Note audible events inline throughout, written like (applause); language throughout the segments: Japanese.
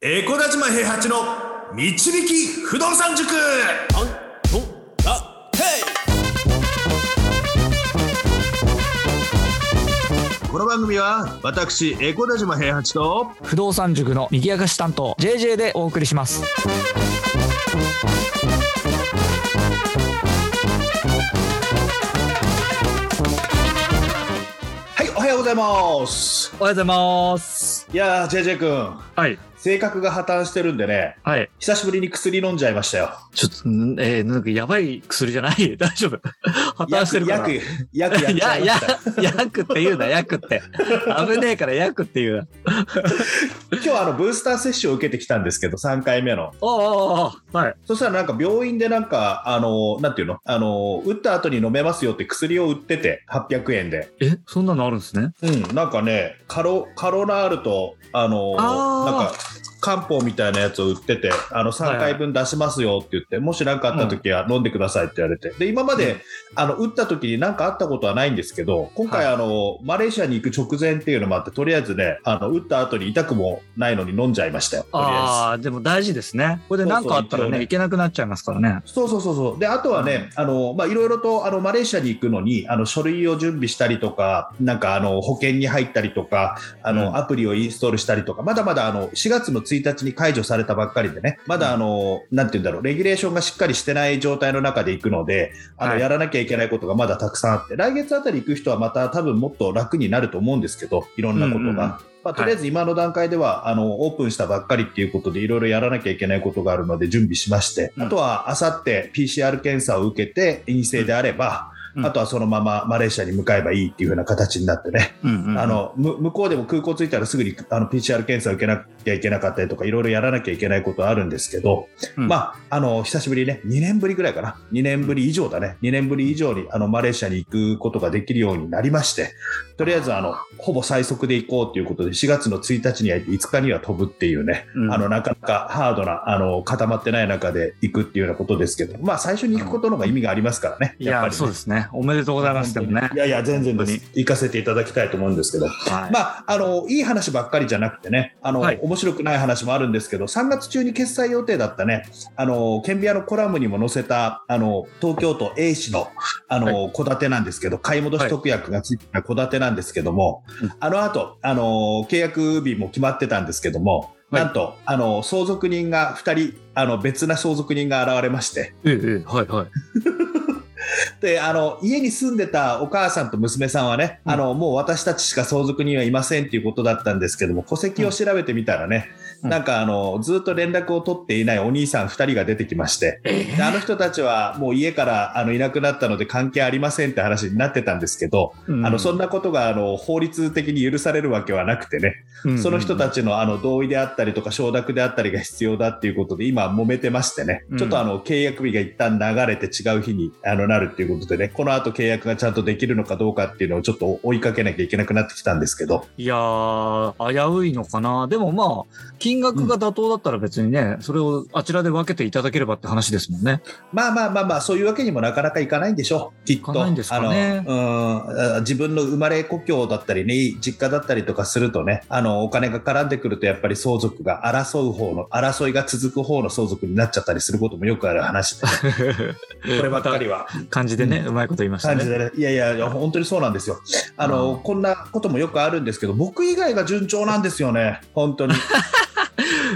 エコダ島平八の導き不動産塾。この番組は私エコダ島平八と不動産塾の右明かし担当 JJ でお送りします。はいおはようございます。おはようございます。いやー JJ 君。はい性格が破綻してるんでねはい。久しぶりに薬飲んじゃいましたよ。ちょっとんえー、なんかやばい薬じゃない？(laughs) 大丈夫？破綻してるから薬薬薬やっ薬って言うな薬って。危ねえから薬って言うな。今日あのブースター接種を受けてきたんですけど3回目の。おおおおはいそしたらなんか病院でなんかあのなんていうのあの打った後に飲めますよって薬を売ってて800円でえそんなのあるんですねうんなんかねカロカロナールとあのあーなんか漢方みたいなやつを売っててあの3回分出しますよって言って、もし何かあった時は飲んでくださいって言われて、で今まで、あの打った時に何かあったことはないんですけど今回、はい。あのマレーシアに行く直前っていうのもあってとりあえずねあの打った後に痛くもないのに飲んじゃいましたよあ。ああでも大事ですね。これで何かあったらねねいけなくなっちゃいますからね。そうそうそうそう。で、あとはね、あの、まあ、いろいろと、あの、マレーシアに行くのに、あの、書類を準備したりとか、なんか、あの、保険に入ったりとか、あの、うん。アプリをインストールしたりとか、まだまだ、あの、4月の1日に解除されたばっかりでね、まだ、あの、なんて言うんだろう、レギュレーションがしっかりしてない状態の中で行くので、あの、はい。やらなきゃいけないことがまだたくさんあって、来月あたり行く人はまた多分もっと楽になると思うんですけど、いろんなことが。まあ、とりあえず今の段階では、あのオープンしたばっかりっていうことでいろいろやらなきゃいけないことがあるので準備しまして、うん。あとはあさって PCR 検査を受けて陰性であれば、うん。あとはそのままマレーシアに向かえばいいっていう風な形になってね、うんうんうん。あのむ向こうでも空港着いたらすぐにあの PCR 検査を受けなきゃいけなかったりとかいろいろやらなきゃいけないことはあるんですけど、うん。まああの久しぶりね2年ぶりぐらいかな。2年ぶり以上だね。2年ぶり以上にあのマレーシアに行くことができるようになりましてとりあえずあのほぼ最速で行こうということで4月の1日には5日には飛ぶっていうね、うん。あのなかなかハードなあの固まってない中で行くっていうようなことですけどまあ最初に行くことの方が意味がありますからね、いやっぱり、ね、やそうですね。おめでとうございますね。いやいや、全然で本す。行かせていただきたいと思うんですけど。はい。まあ、あの、いい話ばっかりじゃなくてね、あの、はい。面白くない話もあるんですけど、3月中に決済予定だったね、あの、ケンビアのコラムにも載せた、あの、東京都 A 市の、あの、戸建てなんですけど、買い戻し特約がついた戸建てなんですけども、うん。あの後、あの、契約日も決まってたんですけども、はい。なんと、あの、相続人が2人、あの、別な相続人が現れまして、ええええはいはい (laughs) であの家に住んでたお母さんと娘さんはね、うん。あのもう私たちしか相続人はいませんっていうことだったんですけども戸籍を調べてみたらね、うんなんかあのずっと連絡を取っていないお兄さん2人が出てきまして、であの人たちはもう家からあのいなくなったので関係ありませんって話になってたんですけど、うん。あのそんなことがあの法律的に許されるわけはなくてね、その人たちのあの同意であったりとか承諾であったりが必要だっていうことで今揉めてましてね、うん。ちょっとあの契約日が一旦流れて違う日にあのなるっていうことでね。この後契約がちゃんとできるのかどうかっていうのをちょっと追いかけなきゃいけなくなってきたんですけど。いやー、危ういのかな。でもまあ、金額が妥当だったら別にね、それをあちらで分けていただければって話ですもんね。まあまあまあまあそういうわけにもなかなかいかないんでしょうきっといかないんですかねあのうんあ自分の生まれ故郷だったりね実家だったりとかするとねあのお金が絡んでくるとやっぱり相続が争う方の争いが続く方の相続になっちゃったりすることもよくある話で (laughs) こればっかりは。感じでね、うまいこと言いましたね。感じでね。いやいやいや、本当にそうなんですよ。あの、うんこんなこともよくあるんですけど、僕以外が順調なんですよね。本当に。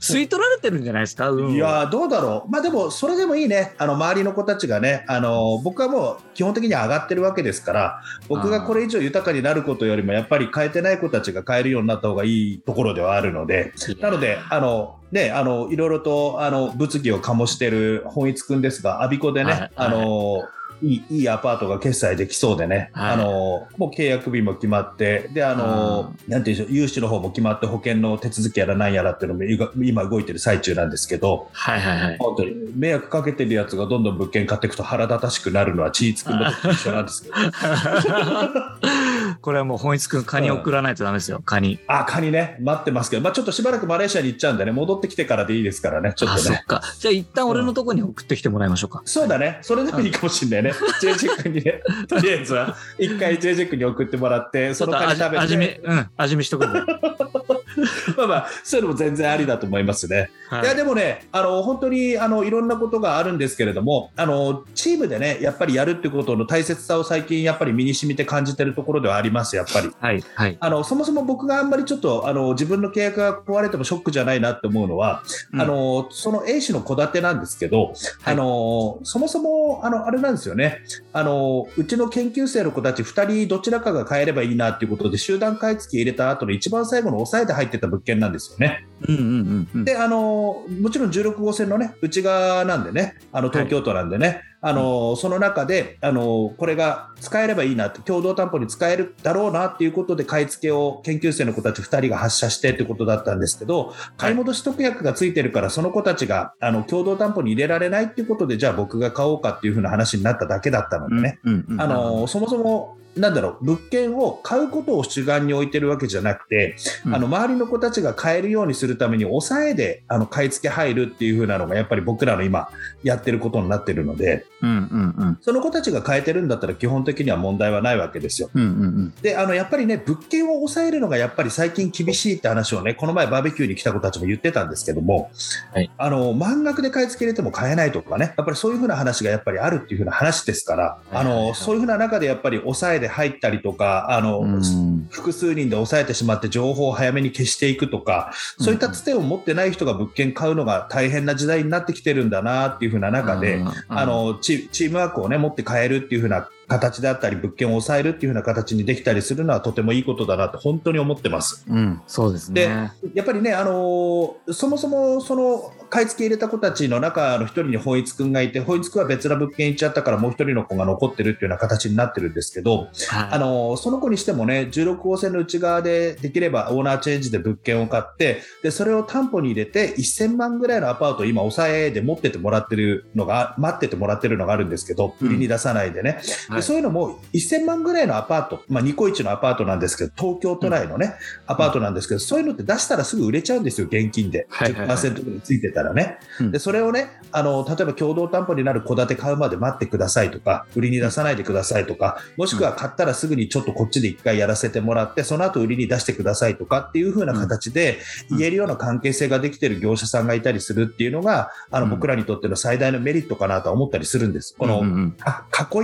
吸い取られてるんじゃないですか、うん、いやー、どうだろう。まあでも、それでもいいね。あの、周りの子たちがね、あの、僕はもう基本的に上がってるわけですから、僕がこれ以上豊かになることよりも、やっぱり変えてない子たちが変えるようになった方がいいところではあるので、なので、あの、ね、あの、いろいろと、あの、物議を醸してる本一くんですが、アビコでね、はい。あの、いいいいアパートが決済できそうでね、はい。あのもう契約日も決まって、であの、なんていうんでしょう、融資の方も決まって、保険の手続きやらなんやらっていうのも今今動いてる最中なんですけど、はいはいはい。本当に迷惑かけてるやつがどんどん物件買っていくと腹立たしくなるのは、チーツくんの時と一緒なんですけど、(laughs) これはもう本一くん、カニ送らないとダメですよ、カニ。あ、カニね、待ってますけど、まあ、ちょっとしばらくマレーシアに行っちゃうんでね、戻ってきてからでいいですからね、ちょっあ、とね。そっか。じゃあ一旦俺のとこに送ってきてもらいましょうか。そうだね。それでもいいかもしれないね。(laughs) JJ 君にね、とりあえずは、一回 JJ 君に送ってもらって、そのカニ食べて。味見、うん、味見しとく。(laughs) (laughs) まあまあ、そういうのも全然ありだと思いますね。はいいやでもね、あの本当にあのいろんなことがあるんですけれども、あのチームでね、やっぱりやるってことの大切さを最近、やっぱり身に染みて感じてるところではあります、やっぱり。はい。はい。あのそもそも僕があんまりちょっとあの自分の契約が壊れてもショックじゃないなって思うのは、うんあのその A 氏の戸建てなんですけど、はいあのそもそもあのあれなんですよねあの、うちの研究生の子たち2人、どちらかが買えればいいなっていうことで、集団買い付け入れた後の一番最後の抑えで入ってた物件なんですよね。うんうんうんうん。であのもちろん16号線のね内側なんでねあの東京都なんでね、あのその中であのこれが使えればいいなって共同担保に使えるだろうなっていうことで買い付けを研究生の子たち2人が発射してってことだったんですけど買い戻し特約がついてるからその子たちがあの共同担保に入れられないっていうことでじゃあ僕が買おうかっていう風な話になっただけだったのでね、うんうんうんあのそもそもなんだろう物件を買うことを主眼に置いてるわけじゃなくて、うんあの周りの子たちが買えるようにするために抑えであの買い付け入るっていう風なのがやっぱり僕らの今やってることになってるのでうんうんうん。その子たちが買えてるんだったら基本的には問題はないわけですよ。うんうんうん。であのやっぱりね物件を抑えるのがやっぱり最近厳しいって話をねこの前バーベキューに来た子たちも言ってたんですけども、はいあの満額で買い付け入れても買えないとかねやっぱりそういう風な話がやっぱりあるっていう風な話ですから、あはいはいはいのそういう風な中でやっぱり抑えで入ったりとかあの、うん。複数人で抑えてしまって情報を早めに消していくとか、そういったつてを持ってない人が物件買うのが大変な時代になってきてるんだなっていう風な中で、あ、のチチームワークをね持って変えるっていう風な形であったり物件を抑えるっていう風な形にできたりするのはとてもいいことだなと本当に思ってます。うん、そうですでね。やっぱりね、あのーそもそもその買い付け入れた子たちの中の一人にホイツ君がいて、ホイツ君は別な物件行っちゃったからもう一人の子が残ってるっていうような形になってるんですけど、はいあのその子にしてもね、16号線の内側でできればオーナーチェンジで物件を買って、でそれを担保に入れて、1000万ぐらいのアパートを今、抑えで持っててもらってるのが、待っててもらってるのがあるんですけど、うん売りに出さないでね、はい。でそういうのも1000万ぐらいのアパート、まあ、ニコイチのアパートなんですけど、東京都内のね、アパートなんですけど、そういうのって出したらすぐ売れちゃうんですよ、現金で。はいはいはい。10%ぐらいついてたらね。うん。でそれをねあの、例えば共同担保になる戸建て買うまで待ってくださいとか、売りに出さないでくださいとか、もしくは買ったらすぐにちょっとこっちで一回やらせてもらって、その後売りに出してくださいとかっていう風な形でうん。言えるような関係性ができてる業者さんがいたりするっていうのが、あのうん。僕らにとっての最大のメリットかなとは思ったりするんです。この、囲い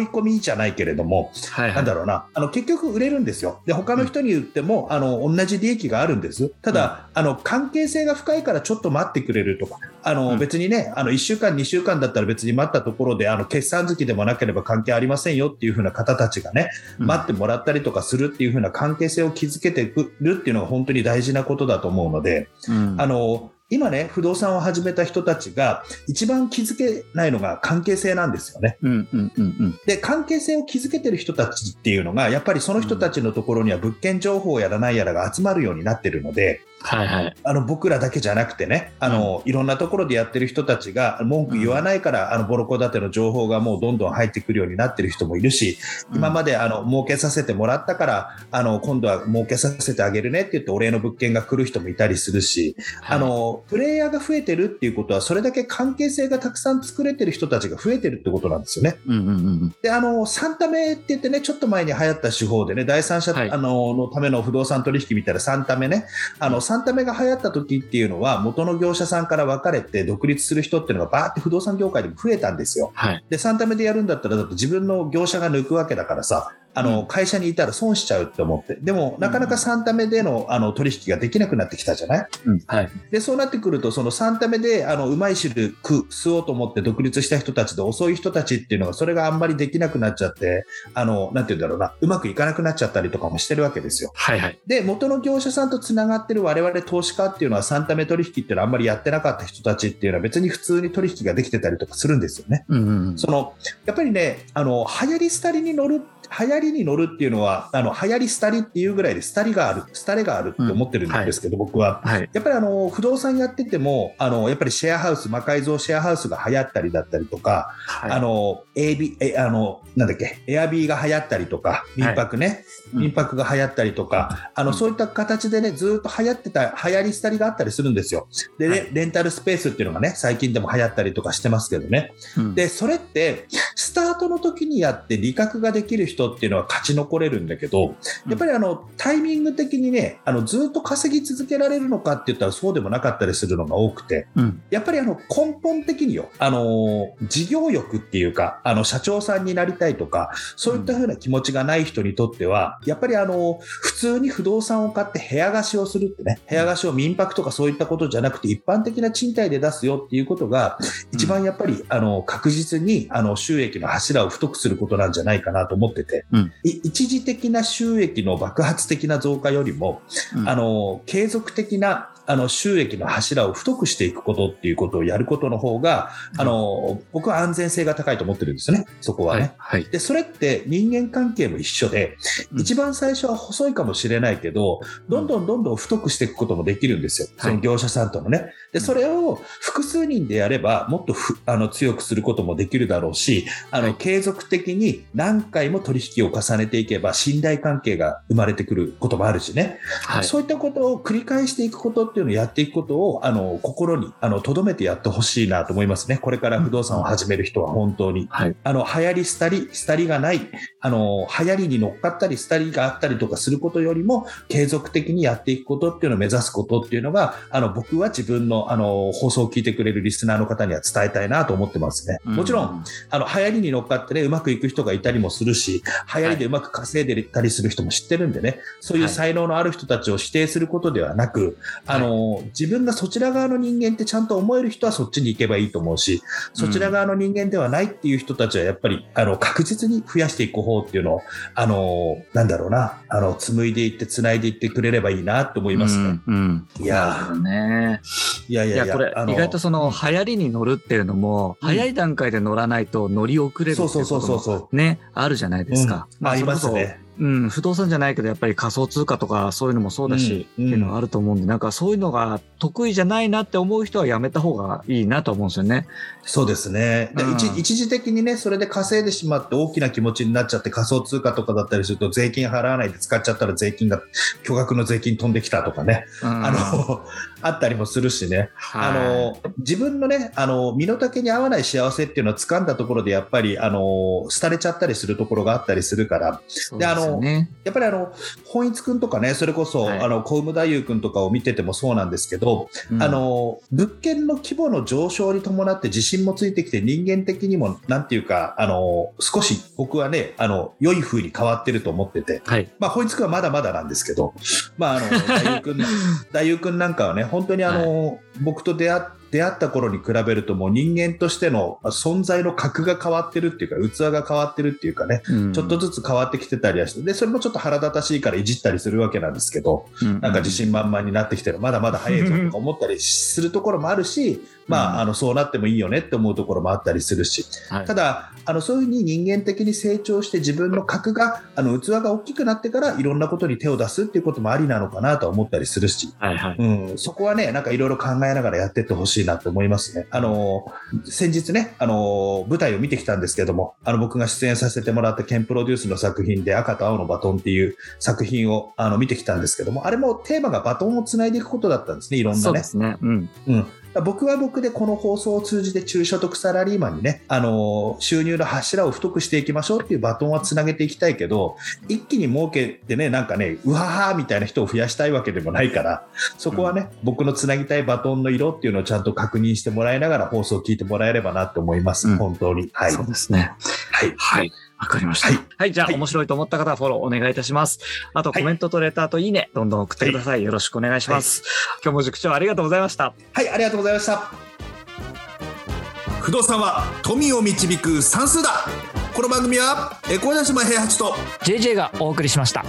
込みじゃないけれども、はいはい。なんだろうな、あの結局売れるんですよ。で、他の人に言っても、あの同じ利益があるんです。ただ、あの関係性が深いからちょっと待ってくれるとか、あの、うん。別にね、あの1週間、2週間だったら別に待ったところで、あの決算月でもなければ関係ありませんよっていう風な方たちがね、うん。待ってもらったりとかするっていう風な関係性を築けてくるっていうのが本当に大事なことだと思うので、うん。あの今ね、不動産を始めた人たちが一番気づけないのが関係性なんですよね。うんうんうんうんで関係性を築けてる人たちっていうのがやっぱりその人たちのところには物件情報やらないやらが集まるようになってるのではいはい。あの僕らだけじゃなくてねあの、いろんなところでやってる人たちが文句言わないから、あのボロコ建ての情報がもうどんどん入ってくるようになってる人もいるし今まであの儲けさせてもらったからあの今度は儲けさせてあげるねって言ってお礼の物件が来る人もいたりするし、あのプレイヤーが増えてるっていうことはそれだけ関係性がたくさん作れてる人たちが増えてるってことなんですよね。うんうんうんで、あの、3タメって言ってね、ちょっと前に流行った手法でね、第三者、はい。あの、のための不動産取引みたいな3タメね、あの、3タメが流行った時っていうのは、元の業者さんから分かれて独立する人っていうのがバーって不動産業界でも増えたんですよ。はい。で、3タメでやるんだったら、だって自分の業者が抜くわけだからさ、あの、うん会社にいたら損しちゃうって思って。でも、なかなか3タメでの、あの、取引ができなくなってきたじゃない？うんはい。で、そうなってくると、その3タメで、あの、うまい汁食う、吸おうと思って独立した人たちで遅い人たちっていうのが、それがあんまりできなくなっちゃって、あの、なんて言うんだろうな、うまくいかなくなっちゃったりとかもしてるわけですよ。はいはい。で、元の業者さんとつながってる我々投資家っていうのは、3タメ取引っていうのはあんまりやってなかった人たちっていうのは別に普通に取引ができてたりとかするんですよね。うんうんうん。その、やっぱりね、あの、流行り廃りに乗る、流行りに乗るっていうのは、あの、流行り廃りっていうぐらいで、廃りがある、廃れがあるって思ってるんですけど、僕は。はい。やっぱりあの不動産やっててもあのやっぱりシェアハウス魔改造シェアハウスが流行ったりだったりとか、はい。あの AB えあのなんだっけエアビーが流行ったりとか民泊ね、うん。民泊が流行ったりとかあの、うん。そういった形でねずっと流行ってた流行り廃りがあったりするんですよ。で、ねはい。レンタルスペースっていうのがね最近でも流行ったりとかしてますけどね。うん。でそれってスタートの時にやって利確ができる人っていうのは勝ち残れるんだけど、やっぱりあのタイミング的にね、あのずっと稼ぎ続けられるのかって言ったらそうでもなかったりするのが多くて、うん。やっぱりあの根本的によ、あの事業欲っていうか、あの社長さんになりたいとか、そういった風な気持ちがない人にとっては、やっぱりあの普通に不動産を買って部屋貸しをするってね、部屋貸しを民泊とかそういったことじゃなくて、一般的な賃貸で出すよっていうことが、一番やっぱりあの確実にあの収益の柱を太くすることなんじゃないかなと思ってて、うん。い一時的な収益の爆発的な増加よりも、うん。あの継続的なあの収益の柱を太くしていくことっていうことをやることの方が、あの僕は安全性が高いと思ってるんですよね、そこはね。はい。はい。で、それって人間関係も一緒で、うん一番最初は細いかもしれないけど、どんどんどんどん太くしていくこともできるんですよ。はいその業者さんとのね。で、それを複数人でやれば、もっとふあの強くすることもできるだろうし、あの、はい継続的に何回も取引を重ねていけば、信頼関係が生まれてくることもあるしね。はい。そういったことを繰り返していくことっていうのをやっていくことを、あの、心に、あの、留めてやってほしいなと思いますね。これから不動産を始める人は本当に。はい。あの、流行り、廃り、廃りがない、あの、流行りに乗っかったり、廃りがあったりとかすることよりも、継続的にやっていくことっていうのを目指すことっていうのが、あの、僕は自分の、あの、放送を聞いてくれるリスナーの方には伝えたいなと思ってますね。もちろん、、あの、流行りに乗っかってね、うまくいく人がいたりもするし、流行りでうまく稼いでたりする人も知ってるんでね、そういう才能のある人たちを指定することではなく、あの、自分がそちら側の人間ってちゃんと思える人はそっちに行けばいいと思うし、そちら側の人間ではないっていう人たちはやっぱり、あの、確実に増やしていく方っていうのを、あの、なんだろうな、あの、紡いでいって、繋いでいってくれればいいなと思いますね。うん。うん。いやね。いやいやいや、これ意外とその、流行りに乗るっていうのも、うん早い段階で乗らないと乗り遅れるっていそううそうそうそうこともね、あるじゃないですか。うんありますね。そ。うん、不動産じゃないけど、やっぱり仮想通貨とかそういうのもそうだし、うんっていうのはあると思うんで、なんかそういうのが得意じゃないなって思う人はやめた方がいいなと思うんですよね。そうですね、でうん。一一時的にね、それで稼いでしまって大きな気持ちになっちゃって仮想通貨とかだったりすると税金払わないで使っちゃったら税金が、巨額の税金飛んできたとかね、うん。あの、(laughs) あったりもするしね、はい。あの、自分のね、あの、身の丈に合わない幸せっていうのを掴んだところでやっぱり、あの、廃れちゃったりするところがあったりするから、そうでね。やっぱりあの、本一くんとかね、それこそ、はいあの、小梅太夫くんとかを見ててもそうなんですけど、うんあ、の、物件の規模の上昇に伴って自信もついてきて人間的にも、なんていうか、あの、少し僕はね、あの、良い風に変わってると思ってて、はい。まあ、本一くんはまだまだなんですけど、まあ、あの、太夫くん、(laughs) 太夫くんなんかはね、本当にあの、僕と出会っ出会った頃に比べるともう人間としての存在の格が変わってるっていうか器が変わってるっていうかね、うん。ちょっとずつ変わってきてたりはしてでそれもちょっと腹立たしいからいじったりするわけなんですけど、なんか自信満々になってきてる。まだまだ早いぞとか思ったりするところもあるし、まあ、あのそうなってもいいよねって思うところもあったりするし。はい。ただあのそういうふうに人間的に成長して自分の格があの器が大きくなってからいろんなことに手を出すっていうこともありなのかなとは思ったりするし、はいはい。うん、そこはねなんかいろいろ考えながらやってってほしいなと思いますね。あの先日ねあの舞台を見てきたんですけどもあの僕が出演させてもらったケンプロデュースの作品で「赤と青のバトン」っていう作品をあの見てきたんですけどもあれもテーマがバトンをつないでいくことだったんですねいろんなね。そうですね。うん。うん僕は僕でこの放送を通じて中所得サラリーマンにね、あの収入の柱を太くしていきましょうっていうバトンはつなげていきたいけど、一気に儲けてね、なんかね、うははーみたいな人を増やしたいわけでもないから、そこはね、僕のつなぎたいバトンの色っていうのをちゃんと確認してもらいながら放送を聞いてもらえればなと思います、うん本当に。はい。そうですね。はい。はい。わかりました。ははいい。じゃあ、はい面白いと思った方はフォローお願いいたします。あと、はいコメントとレターといいね、どんどん送ってください。よろしくお願いします。今日も塾長ありがとうございました。はい、ありがとうございました。不動産は富を導く算数だこの番組は、え小田島平八と JJ がお送りしました。